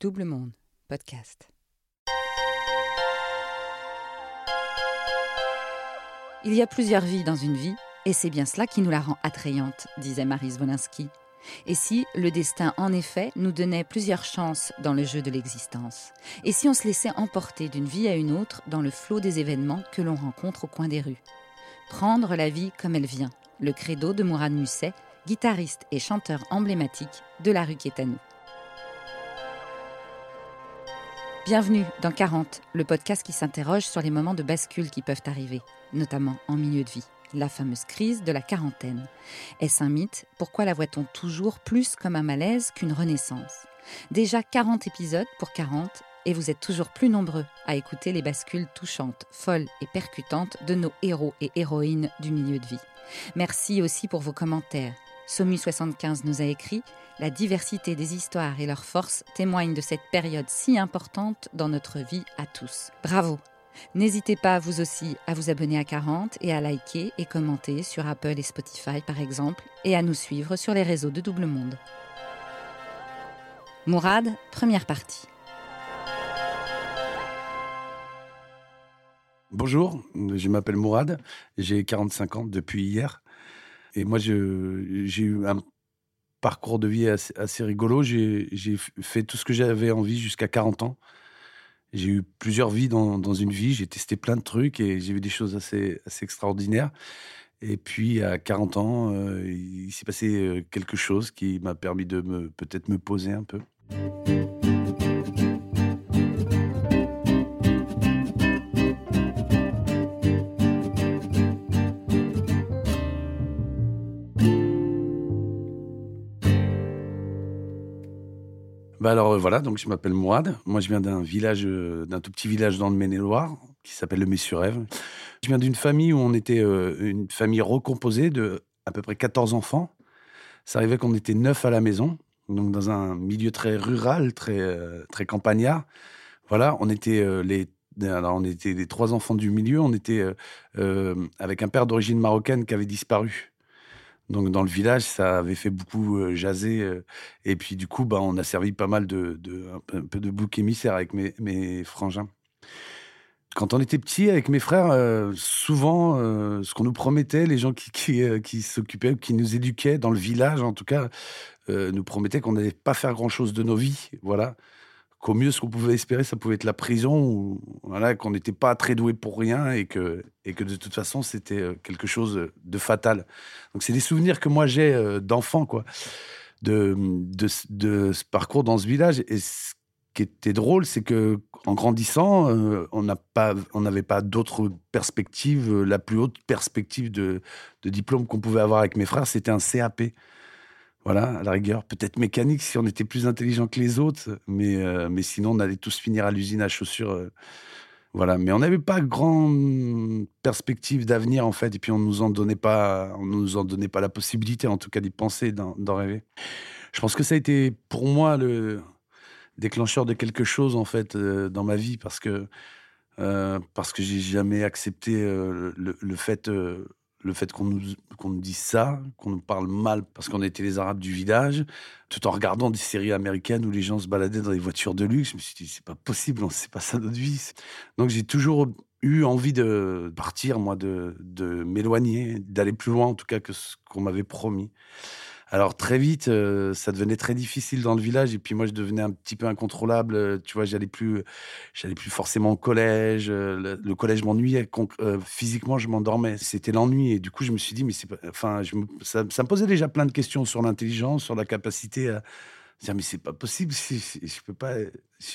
Double Monde, podcast. Il y a plusieurs vies dans une vie, et c'est bien cela qui nous la rend attrayante, disait Marie Wolinski. Et si le destin, en effet, nous donnait plusieurs chances dans le jeu de l'existence? Et si on se laissait emporter d'une vie à une autre dans le flot des événements que l'on rencontre au coin des rues? Prendre la vie comme elle vient, le credo de Mourad Musset, guitariste et chanteur emblématique de la rue qui Bienvenue dans 40, le podcast qui s'interroge sur les moments de bascule qui peuvent arriver, notamment en milieu de vie. La fameuse crise de la quarantaine. Est-ce un mythe? Pourquoi la voit-on toujours plus comme un malaise qu'une renaissance? Déjà 40 épisodes pour 40 et vous êtes toujours plus nombreux à écouter les bascules touchantes, folles et percutantes de nos héros et héroïnes du milieu de vie. Merci aussi pour vos commentaires. Somu75 nous a écrit La diversité des histoires et leur force témoignent de cette période si importante dans notre vie à tous. Bravo N'hésitez pas vous aussi à vous abonner à 40 et à liker et commenter sur Apple et Spotify par exemple et à nous suivre sur les réseaux de Double Monde. Mourad, première partie. Bonjour, je m'appelle Mourad, j'ai 45 ans depuis hier. Et moi, j'ai eu un parcours de vie assez, rigolo. J'ai fait tout ce que j'avais envie jusqu'à 40 ans. J'ai eu plusieurs vies dans, une vie. J'ai testé plein de trucs et j'ai vu des choses assez, extraordinaires. Et puis, à 40 ans, euh, il s'est passé euh, quelque chose qui m'a permis de peut-être me poser un peu. Bah alors euh, voilà, donc je m'appelle Mourad. Moi, je viens d'un village, euh, d'un tout petit village dans le Maine-et-Loire qui s'appelle le Messurève. Je viens d'une famille où on était euh, une famille recomposée de à peu près 14 enfants. Ça arrivait qu'on était neuf à la maison, donc dans un milieu très rural, très très campagnard. Voilà, on était les alors on était les trois enfants du milieu. On était avec un père d'origine marocaine qui avait disparu. Donc dans le village, ça avait fait beaucoup euh, jaser. Euh, et puis du coup, bah, on a servi pas mal de, un peu de bouc émissaire avec mes, frangins. Quand on était petit, avec mes frères, euh, souvent, ce qu'on nous promettait, les gens qui, qui, qui s'occupaient, qui nous éduquaient dans le village, en tout cas, nous promettaient qu'on n'allait pas faire grand-chose de nos vies. Voilà qu'au mieux, ce qu'on pouvait espérer, ça pouvait être la prison, ou voilà, qu'on n'était pas très doué pour rien et que, et que de toute façon, c'était euh, quelque chose de fatal. Donc, c'est des souvenirs que moi j'ai euh, d'enfant, quoi, de, de, de, ce parcours dans ce village. Et ce qui était drôle, c'est que en grandissant, euh, on on n'avait pas d'autres perspectives. La plus haute perspective de, de diplôme qu'on pouvait avoir avec mes frères, c'était un CAP. Voilà, à la rigueur, peut-être mécanique si on était plus intelligent que les autres, mais, euh, mais sinon on allait tous finir à l'usine à chaussures. Euh, voilà, mais on n'avait pas grande perspective d'avenir en fait, et puis on nous en donnait pas, on nous en donnait pas la possibilité, en tout cas d'y penser, d'en rêver. Je pense que ça a été pour moi le déclencheur de quelque chose en fait euh, dans ma vie parce que parce que j'ai jamais accepté le, le, fait le fait qu'on nous, nous dise ça, qu'on nous parle mal parce qu'on était les Arabes du village, tout en regardant des séries américaines où les gens se baladaient dans des voitures de luxe, je me suis dit, c'est pas possible, c'est pas ça notre vie. Donc j'ai toujours eu envie de partir, moi, de, de m'éloigner, d'aller plus loin en tout cas que ce qu'on m'avait promis. Alors très vite, euh, ça devenait très difficile dans le village et puis moi je devenais un petit peu incontrôlable. Euh, tu vois, j'allais plus, j'allais plus forcément au collège. Euh, le, collège m'ennuyait. physiquement, je m'endormais. C'était l'ennui et du coup je me suis dit mais c'est, enfin, ça, me posait déjà plein de questions sur l'intelligence, sur la capacité à dire mais c'est pas possible. je peux pas.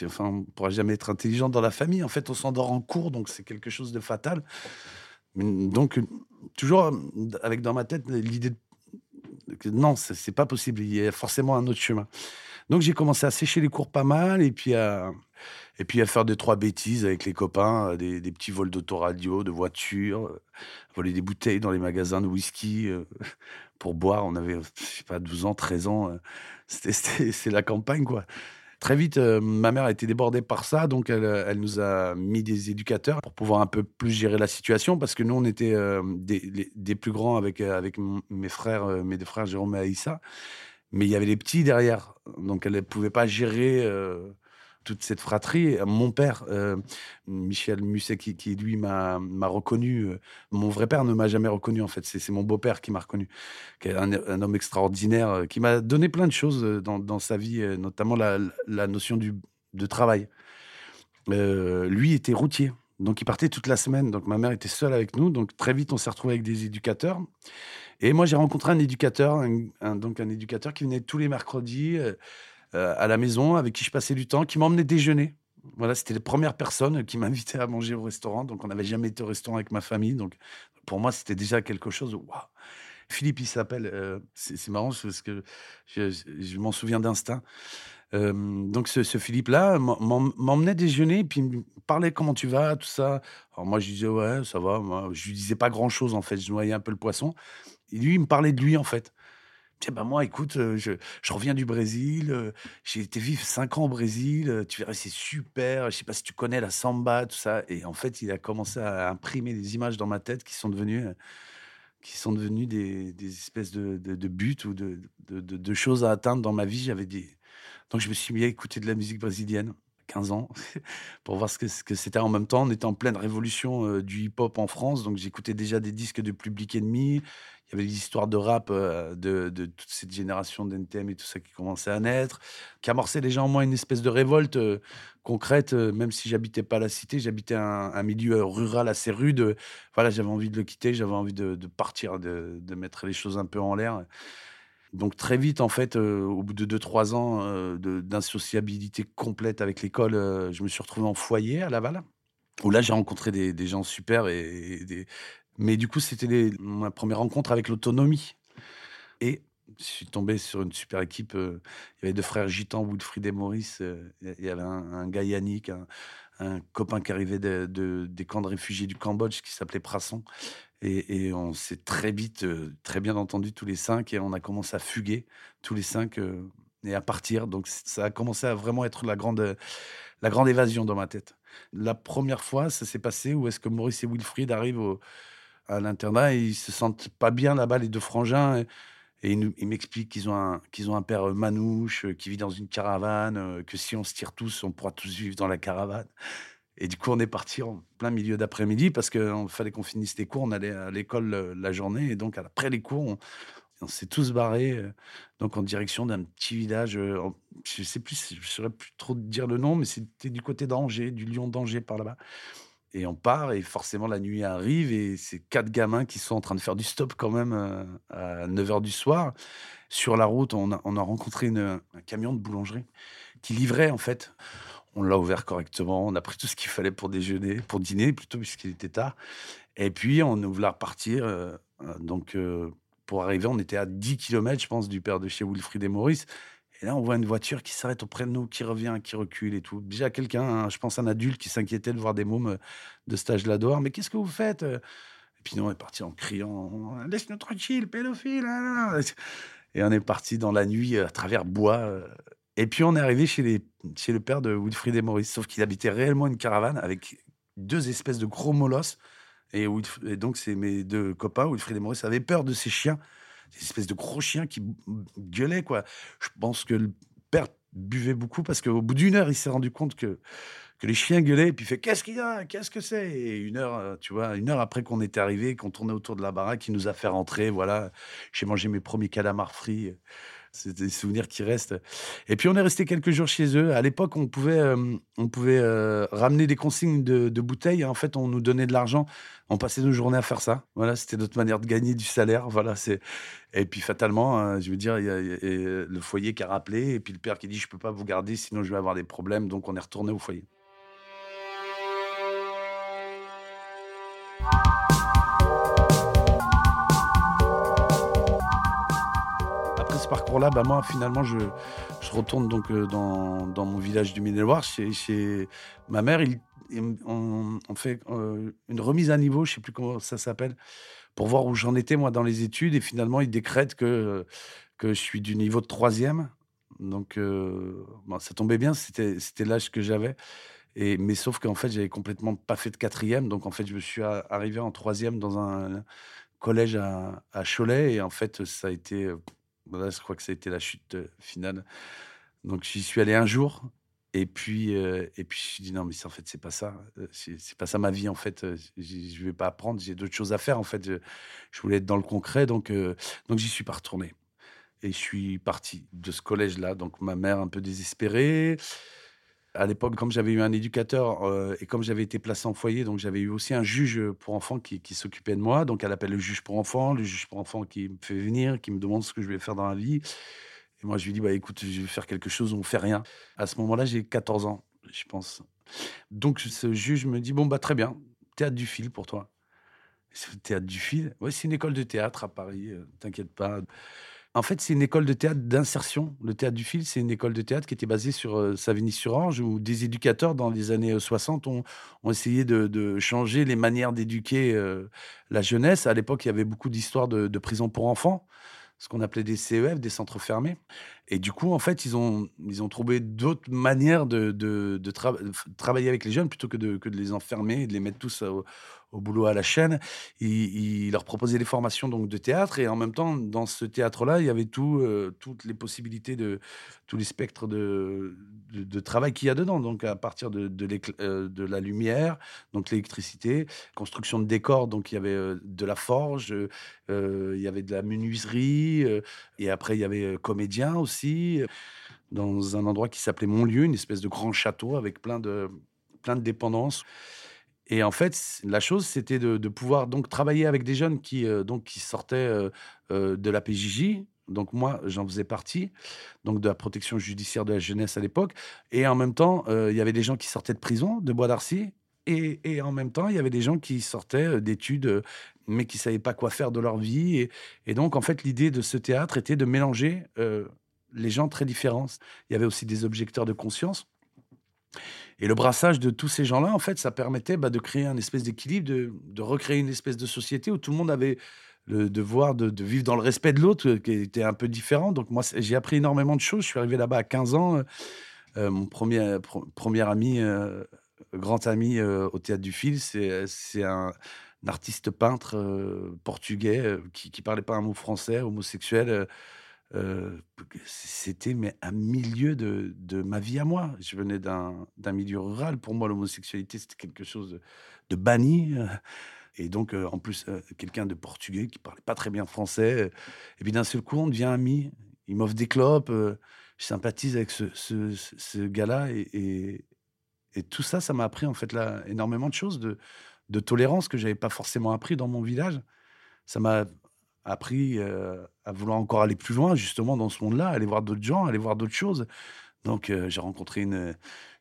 enfin, on pourra jamais être intelligent dans la famille. En fait, on s'endort en cours, donc c'est quelque chose de fatal. Donc toujours avec dans ma tête l'idée de non, c'est pas possible. Il y a forcément un autre chemin. Donc j'ai commencé à sécher les cours pas mal et puis à, et puis à faire deux, trois bêtises avec les copains, euh, des, petits vols d'autoradio, de voitures, euh, voler des bouteilles dans les magasins de whisky euh, pour boire. On avait, je sais pas, 12 ans, 13 ans. C'est la campagne, quoi. Très vite, euh, ma mère a été débordée par ça, donc elle, nous a mis des éducateurs pour pouvoir un peu plus gérer la situation, parce que nous, on était euh, des, plus grands avec, euh, avec mes frères, mes deux frères Jérôme et Aïssa, mais il y avait les petits derrière, donc elle ne pouvait pas gérer toute cette fratrie. Mon père, euh, Michel Musset, qui, lui m'a reconnu. Euh, mon vrai père ne m'a jamais reconnu, en fait. C'est mon beau-père qui m'a reconnu, qui est un, homme extraordinaire, euh, qui m'a donné plein de choses dans, sa vie, notamment la, notion du, de travail. lui était routier. Donc, il partait toute la semaine. Donc, ma mère était seule avec nous. Donc, très vite, on s'est retrouvé avec des éducateurs. Et moi, j'ai rencontré un éducateur, donc un éducateur qui venait tous les mercredis euh, à la maison, avec qui je passais du temps, qui m'emmenait déjeuner. Voilà, c'était les premières personnes qui m'invitaient à manger au restaurant. Donc, on n'avait jamais été au restaurant avec ma famille. Donc, pour moi, c'était déjà quelque chose. Waouh Philippe, il s'appelle. Euh, c'est marrant parce que je, m'en souviens d'instinct. Euh, donc, ce, Philippe-là m'emmenait déjeuner puis il me parlait comment tu vas, tout ça. Alors, moi, je disais, ouais, ça va. Je lui disais pas grand-chose, en fait. Je noyais un peu le poisson. Et lui, il me parlait de lui, en fait. Bah, moi, écoute, je, reviens du Brésil, j'ai été vivre cinq ans au Brésil, tu verrais, c'est super, je sais pas si tu connais la samba, tout ça. Et en fait, il a commencé à imprimer des images dans ma tête qui sont devenues, qui sont devenues des, espèces de, buts ou de, de, choses à atteindre dans ma vie. J'avais des... Donc, je me suis mis à écouter de la musique brésilienne. 15 ans, pour voir ce que, c'était. En même temps, on était en pleine révolution du hip-hop en France, donc j'écoutais déjà des disques de Public Enemy, il y avait des histoires de rap euh, de, toute cette génération d'NTM et tout ça qui commençait à naître, qui amorçait déjà en moi une espèce de révolte euh, concrète, euh, même si j'habitais pas la cité, j'habitais un, milieu rural assez rude. Voilà, j'avais envie de le quitter, j'avais envie de, partir, de, mettre les choses un peu en l'air. Donc très vite, en fait, au bout de 2-3 ans d'insociabilité complète avec l'école, je me suis retrouvé en foyer à Laval où là j'ai rencontré des, gens super et, mais du coup, c'était ma première rencontre avec l'autonomie. Et je suis tombé sur une super équipe. Euh, il y avait deux frères gitans, Woodfried et Maurice. Euh, il y avait un, gars Yannick, un, copain qui arrivait de, des camps de réfugiés du Cambodge qui s'appelait Prasson. Et, on s'est très vite, euh, très bien entendu tous les cinq. Et on a commencé à fuguer tous les cinq et à partir. Donc ça a commencé à vraiment être la grande, la grande évasion dans ma tête. La première fois, ça s'est passé où est-ce que Maurice et Wilfried arrivent à l'internat ils se sentent pas bien là-bas, les deux frangins. Et, ils, m'expliquent qu'ils ont, un, qu'ils ont un père euh, manouche, euh, qui vit dans une caravane, euh, que si on se tire tous, on pourra tous vivre dans la caravane. Et du coup, on est parti en plein milieu d'après-midi parce qu'il fallait qu'on finisse les cours. On allait à l'école la journée. Et donc, après les cours, on, s'est tous barrés donc en direction d'un petit village. je sais plus, je saurais plus trop dire le nom, mais c'était du côté d'Angers, du Lyon d'Angers par là-bas. Et on part, et forcément, la nuit arrive, et c'est quatre gamins qui sont en train de faire du stop quand même euh, à 9 h du soir. Sur la route, on a rencontré un camion de boulangerie qui livrait, en fait. On l'a ouvert correctement, on a pris tout ce qu'il fallait pour déjeuner, pour dîner plutôt, puisqu'il était tard. Et puis, on voulait repartir. Euh, euh, donc, pour arriver, on était à 10 km, je pense, du père de chez Wilfried et Maurice. Et là, on voit une voiture qui s'arrête auprès de nous, qui revient, qui recule et tout. Déjà, quelqu'un, hein, je pense un adulte qui s'inquiétait de voir des mômes euh, de stage là dehors. Mais qu'est-ce que vous faites euh? Et puis nous, on est parti en criant Laisse-nous tranquille, pédophile Et on est parti dans la nuit euh, à travers bois. Et puis on est arrivé chez, les, chez le père de Wilfried et Maurice, sauf qu'il habitait réellement une caravane avec deux espèces de gros molosses. Et, donc, c'est mes deux copains, Wilfried et Maurice, avaient peur de ces chiens des espèces de gros chiens qui gueulaient, quoi. Je pense que le père buvait beaucoup parce qu'au bout d'une heure, il s'est rendu compte que, que les chiens gueulaient et puis il fait Qu'est-ce qu'il y a? Qu'est-ce que c'est? Et une heure, euh, tu vois, une heure après qu'on était arrivé, qu'on tournait autour de la baraque, il nous a fait rentrer. Voilà, j'ai mangé mes premiers calamars frits. C'est des souvenirs qui restent. Et puis on est resté quelques jours chez eux. À l'époque, on pouvait, on pouvait ramener des consignes de, bouteilles. En fait, on nous donnait de l'argent. On passait nos journées à faire ça. Voilà, c'était notre manière de gagner du salaire. Voilà, c'est. Et puis fatalement, hein, je veux dire, le foyer qui a rappelé, et puis le père qui dit je peux pas vous garder, sinon je vais avoir des problèmes. Donc on est retourné au foyer. Parcours-là, bah moi, finalement, je, je retourne donc euh, dans, dans, mon village du Maine-et-Loire chez, ma mère. Il, on, fait euh, une remise à niveau, je sais plus comment ça s'appelle, pour voir où j'en étais moi dans les études. Et finalement, il décrète que, que je suis du niveau de troisième. Donc, euh, ça tombait bien, c'était l'âge que j'avais. Et, mais sauf qu'en fait, j'avais complètement pas fait de quatrième. Donc, en fait, je me suis arrivé en troisième dans un collège à Cholet. Et en fait, ça a été je crois que ça a été la chute euh, finale. Donc j'y suis allé un jour Et puis, euh, et puis je dis non, mais en fait, c'est pas ça. Euh, c'est pas ça ma vie, en fait. Je vais pas apprendre, j'ai d'autres choses à faire, en fait. Je, je voulais être dans le concret, donc, euh, donc j'y suis pas retourné. Et je suis parti de ce collège-là. Donc ma mère un peu désespérée. À l'époque, comme j'avais eu un éducateur euh, et comme j'avais été placé en foyer, donc j'avais eu aussi un juge pour enfants qui, s'occupait de moi. Donc elle appelle le juge pour enfants, le juge pour enfants qui me fait venir, qui me demande ce que je vais faire dans la vie. Et moi, je lui dis, bah, écoute, je vais faire quelque chose, on fait rien. À ce moment-là, j'ai 14 ans, je pense. Donc ce juge me dit, bon, bah très bien, théâtre du fil pour toi. Théâtre du fil Ouais, c'est une école de théâtre à Paris, euh, t'inquiète pas. En fait, c'est une école de théâtre d'insertion. Le théâtre du fil, c'est une école de théâtre qui était basée sur euh, Savigny-sur-Orge, où des éducateurs, dans les années euh, 60, ont, ont essayé de, changer les manières d'éduquer euh, la jeunesse. À l'époque, il y avait beaucoup d'histoires de, prisons pour enfants, ce qu'on appelait des CEF, des centres fermés. Et du coup, en fait, ils ont, ils ont trouvé d'autres manières de, de, de tra- travailler avec les jeunes plutôt que de, que de les enfermer et de les mettre tous au, au boulot à la chaîne. Ils leur proposaient des formations donc, de théâtre et en même temps, dans ce théâtre-là, il y avait tout, euh, toutes les possibilités, de, tous les spectres de, de, travail qu'il y a dedans. Donc, à partir de, de, euh, de la lumière, donc l'électricité, construction de décors, donc il y avait euh, de la forge, il y avait de la menuiserie, et après, il y avait comédien aussi, dans un endroit qui s'appelait Montlieu, une espèce de grand château avec plein de, plein de dépendances. Et en fait, la chose, c'était de, pouvoir donc travailler avec des jeunes qui, euh, donc, qui sortaient euh, euh, de la PJJ. Donc moi, j'en faisais partie, donc de la protection judiciaire de la jeunesse à l'époque. Et en même temps, il y avait des gens qui sortaient de prison, de Bois d'Arcy. Et, et en même temps, il y avait des gens qui sortaient d'études, mais qui savaient pas quoi faire de leur vie. Et, donc, en fait, l'idée de ce théâtre était de mélanger les gens très différents. Il y avait aussi des objecteurs de conscience. Et le brassage de tous ces gens-là, en fait, ça permettait bah, de créer un espèce d'équilibre, de, recréer une espèce de société où tout le monde avait le devoir de, vivre dans le respect de l'autre, euh, qui était un peu différent. Donc moi, j'ai appris énormément de choses. Je suis arrivé là-bas à 15 ans. euh, euh, mon premier, premier ami, grand ami au Théâtre du Fil, c'est un, un artiste peintre portugais qui, qui parlait pas un mot français, homosexuel. Euh, c'était mais un milieu de, de ma vie à moi. Je venais d'un milieu rural. Pour moi, l'homosexualité, c'était quelque chose de, banni. euh, Et donc, euh, en plus, quelqu'un de portugais qui parlait pas très bien français. Et puis d'un seul coup, on devient amis. Il m'offre des clopes. je sympathise avec ce- ce gars-là. Et, et, et tout ça, ça m'a appris en fait là énormément de choses, de, de tolérance que j'avais pas forcément appris dans mon village. Ça m'a appris euh, à vouloir encore aller plus loin, justement, dans ce monde-là, aller voir d'autres gens, aller voir d'autres choses. Donc, euh, j'ai rencontré une,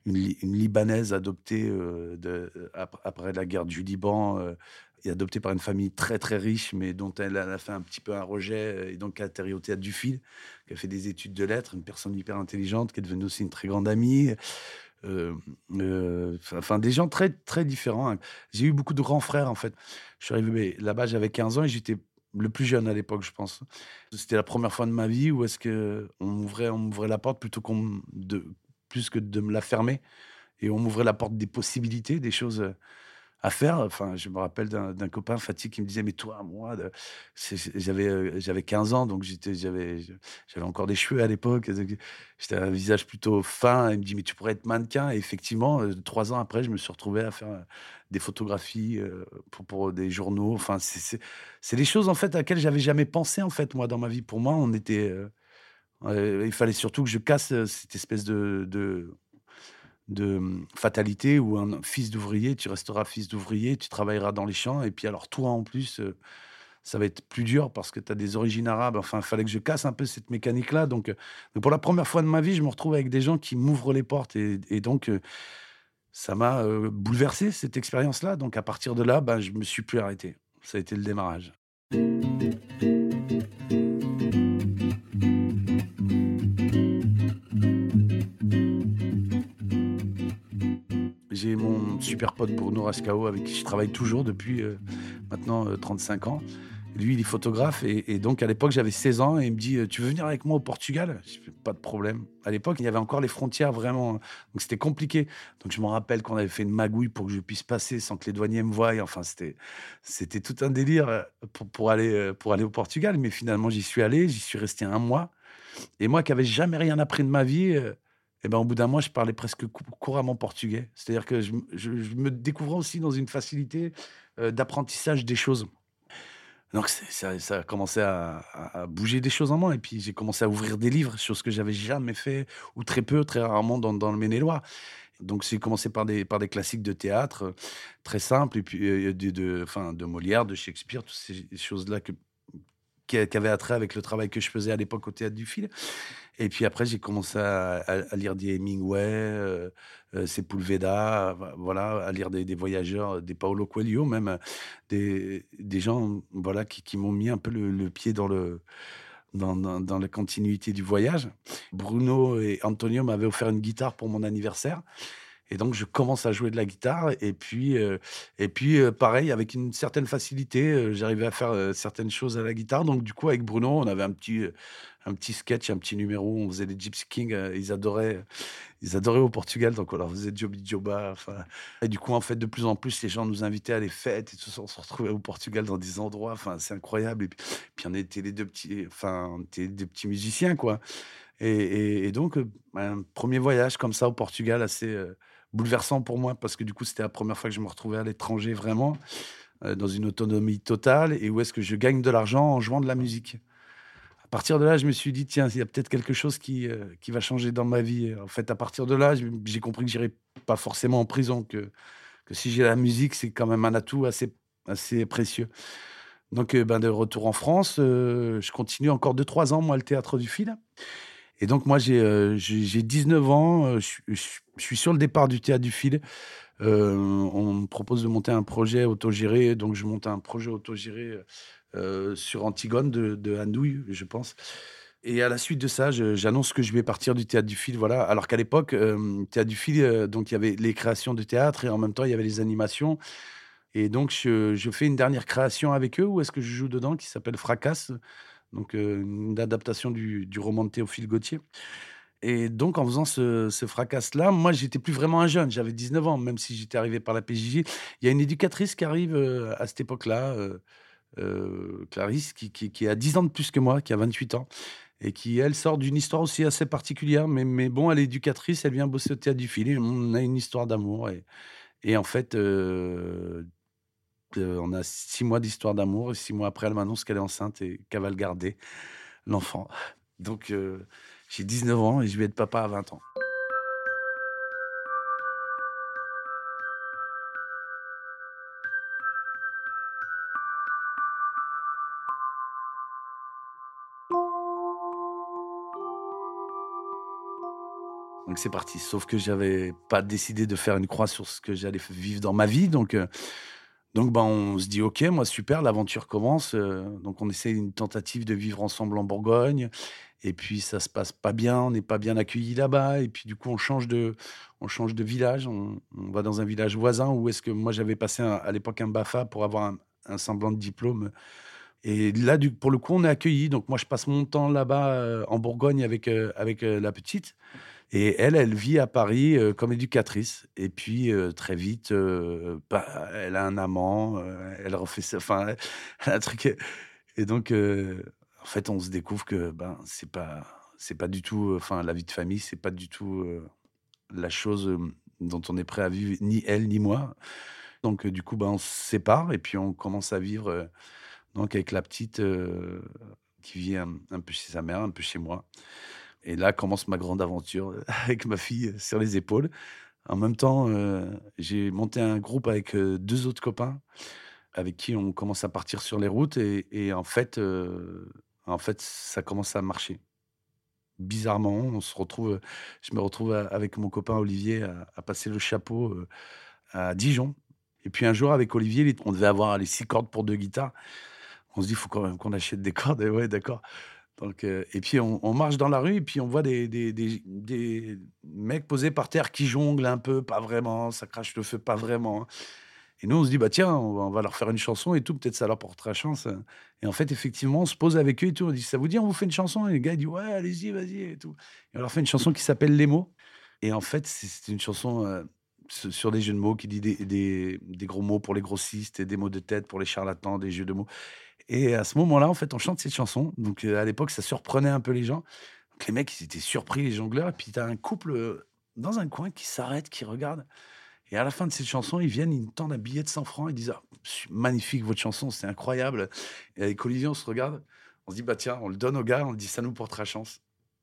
une, Li- une Libanaise adoptée euh, après la guerre du Liban et adoptée par une famille très, très riche, mais dont elle, a fait un petit peu un rejet et donc a atterri au théâtre du fil, qui a fait des études de lettres, une personne hyper intelligente, qui est devenue aussi une très grande amie. Enfin, des gens très, très différents. J'ai eu beaucoup de grands frères, en fait. Je suis arrivé là-bas, j'avais 15 ans et j'étais le plus jeune à l'époque, je pense. C'était la première fois de ma vie où est-ce que on m'ouvrait, on m'ouvrait la porte plutôt qu'on de plus que de me la fermer et on m'ouvrait la porte des possibilités, des choses à faire. Enfin, je me rappelle d'un copain Fatih qui me disait mais toi, moi, j'avais euh, j'avais 15 ans donc j'étais j'avais encore des cheveux à l'époque. J'étais un visage plutôt fin. Il me dit mais tu pourrais être mannequin. Et effectivement, euh, trois ans après, je me suis retrouvé à faire euh, des photographies euh, pour, pour des journaux. Enfin, c'est des choses en fait à laquelle j'avais jamais pensé en fait moi dans ma vie. Pour moi, on était euh, euh, il fallait surtout que je casse euh, cette espèce de, de, de hum, fatalité où un fils d'ouvrier, tu resteras fils d'ouvrier, tu travailleras dans les champs, et puis alors toi en plus, euh, ça va être plus dur parce que tu as des origines arabes. Enfin, il fallait que je casse un peu cette mécanique-là. Euh, donc pour la première fois de ma vie, je me retrouve avec des gens qui m'ouvrent les portes, et, donc euh, ça m'a bouleversé cette expérience-là. Donc à partir de là, ben, je me suis plus arrêté. Ça a été le démarrage. J'ai mon super pote Bruno Rascao avec qui je travaille toujours depuis euh, maintenant euh, 35 ans. Lui, il est photographe et, donc à l'époque j'avais 16 ans et il me dit euh, Tu veux venir avec moi au Portugal? Je fais Pas de problème. À l'époque, il y avait encore les frontières vraiment. Donc c'était compliqué. Donc je me rappelle qu'on avait fait une magouille pour que je puisse passer sans que les douaniers me voient. Enfin, c'était, tout un délire euh, pour, aller, euh, au Portugal. Mais finalement, j'y suis allé, j'y suis resté un mois. Et moi qui avais jamais rien appris de ma vie, euh, et ben, au bout d'un mois, je parlais presque couramment portugais. C'est-à-dire que je, me découvrais aussi dans une facilité euh, d'apprentissage des choses. Donc ça, ça, a commencé à, bouger des choses en moi. Et puis j'ai commencé à ouvrir des livres sur ce que j'avais jamais fait, ou très peu, très rarement dans, le Maine-et-Loire. Donc j'ai commencé par des, classiques de théâtre très simples, et puis euh, de Molière, de Shakespeare, toutes ces choses-là que qui, avait attrait avec le travail que je faisais à l'époque au théâtre du fil. Et puis après, j'ai commencé à, lire des Hemingway, euh, euh, Sepulveda, voilà, à lire des, voyageurs, des Paolo Coelho, même des, des gens voilà, qui, m'ont mis un peu le, pied dans le. Dans, la continuité du voyage. Bruno et Antonio m'avaient offert une guitare pour mon anniversaire. Et donc, je commence à jouer de la guitare. Et puis, euh, et puis euh, pareil, avec une certaine facilité, euh, j'arrivais à faire certaines choses à la guitare. Donc, du coup, avec Bruno, on avait un petit, un petit sketch, un petit numéro. On faisait les Gypsy Kings. ils, adoraient, ils adoraient au Portugal. Donc, on leur faisait Joby Joba. Enfin, et du coup, en fait, de plus en plus, les gens nous invitaient à les fêtes. Et tout ça, on se retrouvait au Portugal dans des endroits. Enfin, c'est incroyable. Et puis, on était les deux petits, enfin, des petits musiciens, quoi. Et, donc, un premier voyage comme ça au Portugal, assez bouleversant pour moi parce que du coup, c'était la première fois que je me retrouvais à l'étranger vraiment, euh, dans une autonomie totale et où est-ce que je gagne de l'argent en jouant de la musique. Partir de là, je me suis dit, tiens, il y a peut-être quelque chose qui, euh, qui va changer dans ma vie. En fait, à partir de là, j'ai compris que j'irai pas forcément en prison, que, si j'ai la musique, c'est quand même un atout assez, assez précieux. Donc, euh, ben, de retour en France, je continue encore 2-3 ans, moi, le théâtre du fil. Et donc, moi, j'ai 19 ans, je, je suis sur le départ du théâtre du fil. Euh, on me propose de monter un projet autogéré, donc je monte un projet autogéré euh, sur Antigone de, de je pense. Et à la suite de ça, j'annonce que je vais partir du théâtre du fil. Voilà. Alors qu'à l'époque, euh, théâtre du fil, euh, donc il y avait les créations de théâtre et en même temps il y avait les animations. Et donc je, fais une dernière création avec eux où est-ce que je joue dedans qui s'appelle Fracasse, donc une adaptation du, roman de Théophile Gautier. Et donc, en faisant ce, ce fracas-là, moi, j'étais plus vraiment un jeune. J'avais 19 ans, même si j'étais arrivé par la PJJ. Il y a une éducatrice qui arrive à cette époque-là, euh, euh, Clarisse, qui, a 10 ans de plus que moi, qui a 28 ans, et qui, elle, sort d'une histoire aussi assez particulière. Mais, bon, elle est éducatrice, elle vient bosser au théâtre du fil. on a une histoire d'amour. Et, en fait, on a six mois d'histoire d'amour. Et six mois après, elle m'annonce qu'elle est enceinte et qu'elle va le garder, l'enfant. Donc. J'ai 19 ans et je vais être papa à 20 ans. C'est parti. Sauf que j'avais pas décidé de faire une croix sur ce que j'allais vivre dans ma vie. Donc, euh, donc ben, on se dit, OK, moi super, l'aventure commence. Euh, donc on essaie une tentative de vivre ensemble en Bourgogne. Et puis ça se passe pas bien, on n'est pas bien accueilli là-bas. Et puis du coup, on change de, on change de village. On, va dans un village voisin où est-ce que moi j'avais passé à l'époque un Bafa pour avoir un, semblant de diplôme. Et là, pour le coup, on est accueilli. Donc moi, je passe mon temps là-bas euh, en Bourgogne avec avec la petite. Et elle, elle vit à Paris comme éducatrice. Et puis très vite, bah, elle a un amant. elle refait ça. Enfin, un truc. Et donc en fait, on se découvre que ben c'est pas c'est pas du tout, enfin la vie de famille, c'est pas du tout la chose dont on est prêt à vivre, ni elle ni moi. Donc du coup, ben on se sépare et puis on commence à vivre donc avec la petite qui vit un, peu chez sa mère, un peu chez moi. Et là commence ma grande aventure avec ma fille sur les épaules. En même temps, j'ai monté un groupe avec deux autres copains avec qui on commence à partir sur les routes et, et en fait, en fait, ça commence à marcher. Bizarrement, on se retrouve, je me retrouve avec mon copain Olivier à, passer le chapeau à Dijon. Et puis un jour, avec Olivier, on devait avoir les six cordes pour deux guitares. On se dit, il faut quand même qu'on achète des cordes. Et ouais, d'accord. Donc, et puis on, marche dans la rue et puis on voit des, des, des, mecs posés par terre qui jonglent un peu, pas vraiment, ça crache le feu, pas vraiment. Et nous, on se dit, bah tiens, on va, leur faire une chanson et tout, peut-être ça leur portera chance. Et en fait, effectivement, on se pose avec eux et tout. On dit, ça vous dit, on vous fait une chanson? Et les gars, disent, ouais, allez-y, vas-y et tout. Et on leur fait une chanson qui s'appelle Les mots. Et en fait, c'est une chanson euh, sur des jeux de mots qui dit des, des, des, gros mots pour les grossistes des mots de tête pour les charlatans, des jeux de mots. Et à ce moment-là, en fait, on chante cette chanson. Donc euh, à l'époque, ça surprenait un peu les gens. les mecs, ils étaient surpris, les jongleurs. Et puis, tu as un couple dans un coin qui s'arrête, qui regarde. Et à la fin de cette chanson, ils viennent, ils tendent un billet de 100 francs. Ils disent ah, Magnifique votre chanson, c'est incroyable. Et avec Olivier, on se regarde. On se dit Bah tiens, on le donne au gars, on le dit Ça nous portera chance.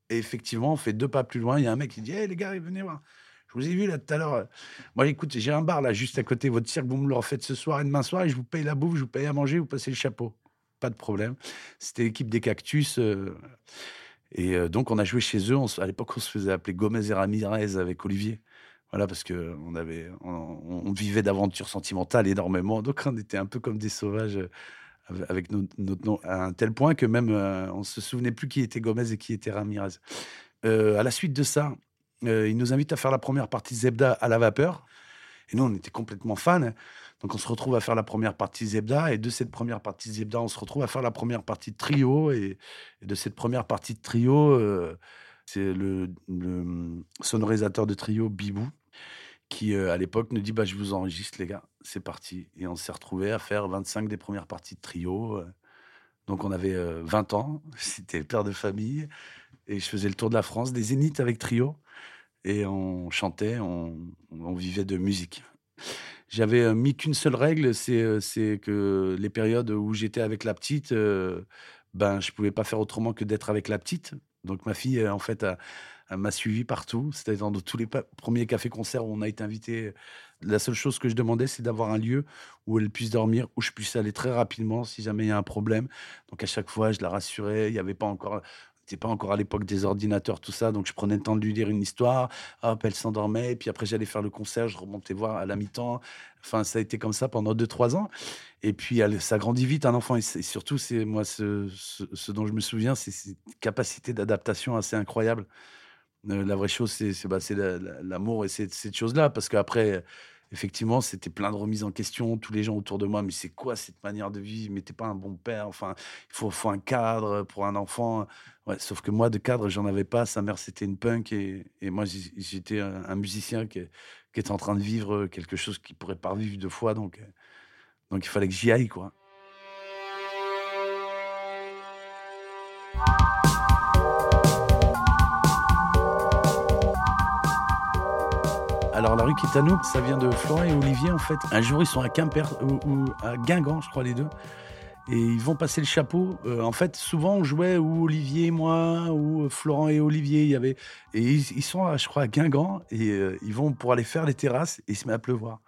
Et effectivement, on fait deux pas plus loin. Il y a un mec qui dit Hé les gars, venez voir. Je vous ai vu là tout à l'heure. Moi, écoute, j'ai un bar là juste à côté. Votre cirque, vous me le refaites ce soir et demain soir. Et je vous paye la bouffe, je vous paye à manger, vous passez le chapeau. Pas de problème. C'était l'équipe des Cactus. Euh, et euh, donc, on a joué chez eux. à l'époque, on se faisait appeler Gomez et Ramirez avec Olivier. Voilà, parce que on avait, on, vivait d'aventures sentimentales énormément. Donc, on était un peu comme des sauvages euh, avec notre, nom, à un tel point que même euh, on se souvenait plus qui était Gomez et qui était Ramirez. à la suite de ça, il nous invite à faire la première partie Zebda à la vapeur. Et nous, on était complètement fans. Donc on se retrouve à faire la première partie Zebda, et de cette première partie Zebda, on se retrouve à faire la première partie de trio, et, de cette première partie de trio, euh, c'est le, sonorisateur de trio, Bibou, qui euh, à l'époque nous dit bah, Je vous enregistre, les gars, c'est parti. Et on s'est retrouvé à faire 25 des premières parties de trio. Euh. Donc on avait 20 ans, c'était père de famille, et je faisais le tour de la France, des zéniths avec trio, et on chantait, on vivait de musique. J'avais euh, mis qu'une seule règle, c'est c'est que les périodes où j'étais avec la petite, ben, je pouvais pas faire autrement que d'être avec la petite. Donc ma fille, en fait, m'a suivi partout. C'était dans tous les premiers cafés-concerts où on a été invité. La seule chose que je demandais, c'est d'avoir un lieu où elle puisse dormir, où je puisse aller très rapidement si jamais il y a un problème. Donc à chaque fois, je la rassurais. Il n'y avait pas encore c'était pas encore à l'époque des ordinateurs, tout ça. Donc, je prenais le temps de lui dire une histoire. Hop, elle s'endormait. Puis après, j'allais faire le concert. Je remontais voir à la mi-temps. Enfin, ça a été comme ça pendant 2-3 ans. Et puis, elle, ça grandit vite, un enfant. Et, surtout, c'est moi, ce, dont je me souviens, c'est cette capacité d'adaptation assez incroyable. Euh, la vraie chose, c'est bah, l'amour et cette chose-là. Parce qu'après, effectivement, c'était plein de remises en question. Tous les gens autour de moi, mais c'est quoi cette manière de vivre? Mais t'es pas un bon père. Enfin, il faut, un cadre pour un enfant. Ouais, sauf que moi, de cadre, j'en avais pas. Sa mère, c'était une punk et, moi, j'étais un, musicien qui, était en train de vivre quelque chose qui pourrait pas vivre deux fois. Donc, donc il fallait que j'y aille, quoi. Alors la rue Quétano, ça vient de Florent et Olivier en fait. Un jour ils sont à Quimper ou, à Guingamp, je crois les deux. Et ils vont passer le chapeau. Euh, en fait, souvent on jouait ou Olivier et moi, ou Florent et Olivier. Il y avait et ils, sont, je crois, à Guingamp et euh, ils vont pour aller faire les terrasses et il se met à pleuvoir.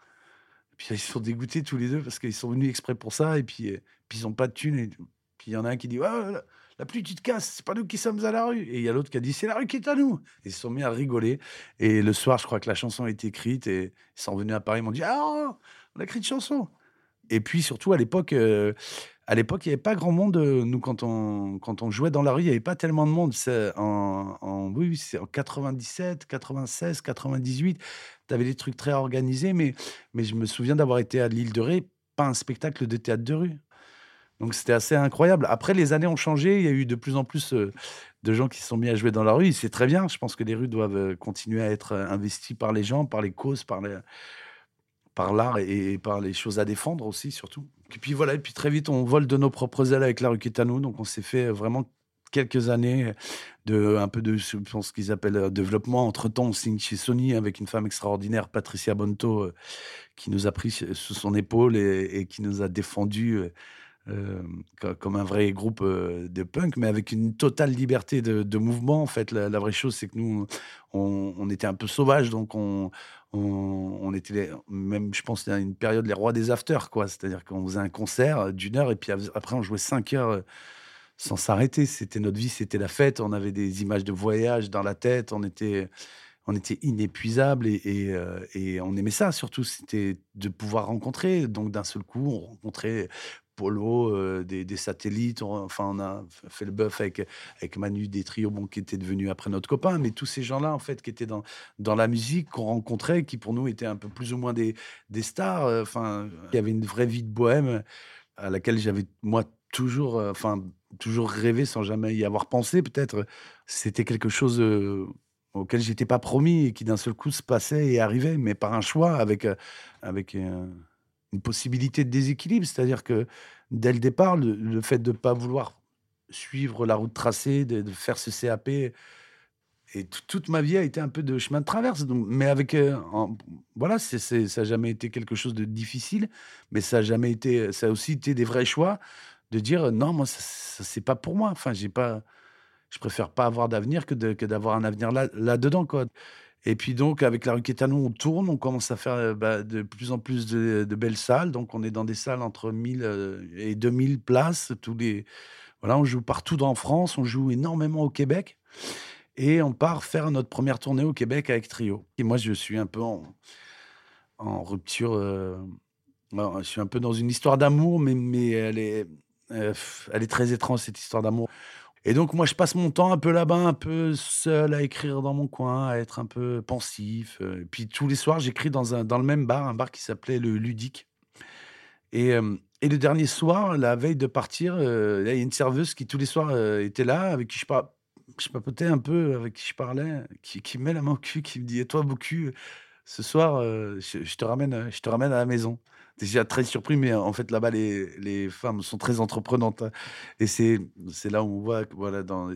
puis ils sont dégoûtés tous les deux parce qu'ils sont venus exprès pour ça et puis, euh, ils n'ont pas de thunes. Et puis il y en a un qui dit la pluie, tu te casses, c'est pas nous qui sommes à la rue. Et il y a l'autre qui a dit, c'est la rue qui est à nous. Ils se sont mis à rigoler. Et le soir, je crois que la chanson a été écrite et ils sont venus à Paris, ils m'ont dit, ah, on a écrit une chanson. Et puis surtout, à l'époque, euh, à l'époque, il n'y avait pas grand monde. Euh, nous, quand on, quand on jouait dans la rue, il n'y avait pas tellement de monde. En, en, oui, c'est en 97, 96, 98. Tu avais des trucs très organisés, mais, mais je me souviens d'avoir été à l'île de Ré, pas un spectacle de théâtre de rue. Donc c'était assez incroyable. Après, les années ont changé. Il y a eu de plus en plus euh, de gens qui se sont mis à jouer dans la rue. C'est très bien. Je pense que les rues doivent euh, continuer à être euh, investies par les gens, par les causes, par par l'art et, par les choses à défendre aussi, surtout. Et puis voilà, et puis très vite, on vole de nos propres ailes avec la rue Quétano. Donc on s'est fait vraiment quelques années de un peu de je pense qu'ils appellent développement. Entre temps, on signe chez Sony avec une femme extraordinaire, Patricia Bonto, qui nous a pris sous son épaule et, et qui nous a défendu euh, comme un vrai groupe euh, de punk, mais avec une totale liberté de, mouvement. En fait, la, vraie chose, c'est que nous, on, était un peu sauvages, donc on, était même, je pense, à une période les rois des afters, quoi. C'est-à-dire qu'on faisait un concert d'une heure et puis après on jouait cinq heures euh, sans s'arrêter. C'était notre vie, c'était la fête. On avait des images de voyage dans la tête. On était on était inépuisable et, on aimait ça surtout, c'était de pouvoir rencontrer. Donc d'un seul coup, on rencontrait Polo, euh, des, satellites. enfin, on a fait le bœuf avec, avec Manu des trios, qui était devenu après notre copain. Mais tous ces gens-là, en fait, qui étaient dans, dans la musique, qu'on rencontrait, qui pour nous étaient un peu plus ou moins des, des stars. Euh, enfin, il y avait une vraie vie de bohème à laquelle j'avais, moi, toujours, euh, enfin, toujours rêvé sans jamais y avoir pensé, peut-être. C'était quelque chose auquel j'étais pas promis et qui d'un seul coup se passait et arrivait, mais par un choix, avec, avec une possibilité de déséquilibre. C'est-à-dire que dès le départ, le, fait de ne pas vouloir suivre la route tracée, de, faire ce CAP. Et toute ma vie a été un peu de chemin de traverse. Donc, mais avec. Euh, voilà, c'est, ça n'a jamais été quelque chose de difficile, mais ça a, jamais été, ça a aussi été des vrais choix de dire non, moi, ça, c'est pas pour moi. Enfin, j'ai pas. Je préfère pas avoir d'avenir que, d'avoir un avenir là, là-dedans, quoi. Et puis donc, avec la rue Quétanon, on tourne, on commence à faire euh, bah, de plus en plus de, belles salles. Donc, on est dans des salles entre 1000 euh, et 2000 places. Tous les... voilà, on joue partout en France, on joue énormément au Québec. Et on part faire notre première tournée au Québec avec Trio. Et moi, je suis un peu en, rupture. Euh, je suis un peu dans une histoire d'amour, mais, mais elle, est, elle est très étrange, cette histoire d'amour. Et donc, moi, je passe mon temps un peu là-bas, un peu seul à écrire dans mon coin, à être un peu pensif. Et euh, puis, tous les soirs, j'écris dans, dans le même bar, un bar qui s'appelait le Ludique. Et, euh, et, le dernier soir, la veille de partir, euh, il y a une serveuse qui, tous les soirs, était là, avec qui je, par... je papotais un peu, avec qui je parlais, qui, qui me met la main au cul, qui me dit Et toi, beaucoup, ce soir, je, te ramène, je te ramène à la maison déjà très surpris, mais en fait, là-bas, les, les, femmes sont très entreprenantes. Hein. Et c'est là où on voit, voilà, dans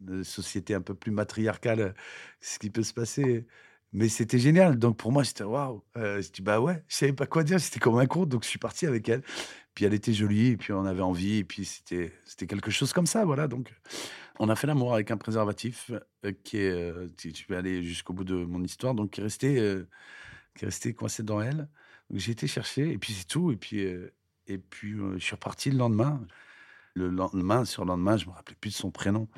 des sociétés un peu plus matriarcales, ce qui peut se passer. Mais c'était génial. Donc pour moi, j'étais waouh. Euh, je dis bah ouais, je savais pas quoi dire. C'était comme un conte. Donc je suis parti avec elle. Puis elle était jolie. Et puis on avait envie. Et puis c'était c'était quelque chose comme ça. Voilà. Donc on a fait l'amour avec un préservatif euh, qui est. Euh, tu vais aller jusqu'au bout de mon histoire. Donc qui est resté qui est resté coincé dans elle. J'ai été chercher et puis c'est tout. Et puis, euh, et puis euh, je suis reparti le lendemain. Le lendemain, sur le lendemain, je me rappelais plus de son prénom.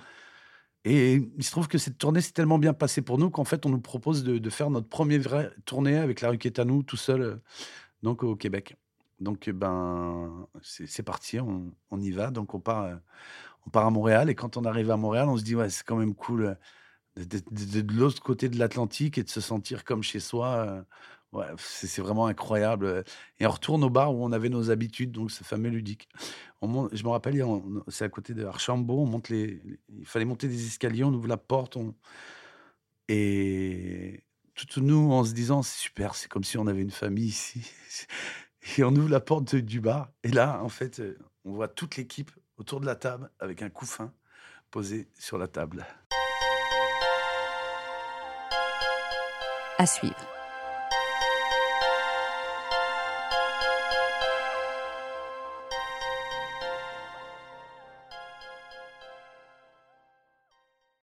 Et il se trouve que cette tournée s'est tellement bien passée pour nous qu'en fait, on nous propose de, faire notre première vraie tournée avec la rue nous tout seul, euh, donc au Québec. Donc, ben, c'est parti, on, y va. Donc, on part, on part à Montréal. Et quand on arrive à Montréal, on se dit, ouais, c'est quand même cool de, de, de l'autre côté de l'Atlantique et de se sentir comme chez soi. C'est vraiment incroyable. Et on retourne au bar où on avait nos habitudes, donc ce fameux ludique. Je me rappelle, c'est à côté de Archambault, on monte les, il fallait monter des escaliers, on ouvre la porte, et tout nous en se disant c'est super, c'est comme si on avait une famille ici. Et on ouvre la porte du bar, et là, en fait, on voit toute l'équipe autour de la table avec un couffin posé sur la table. À suivre.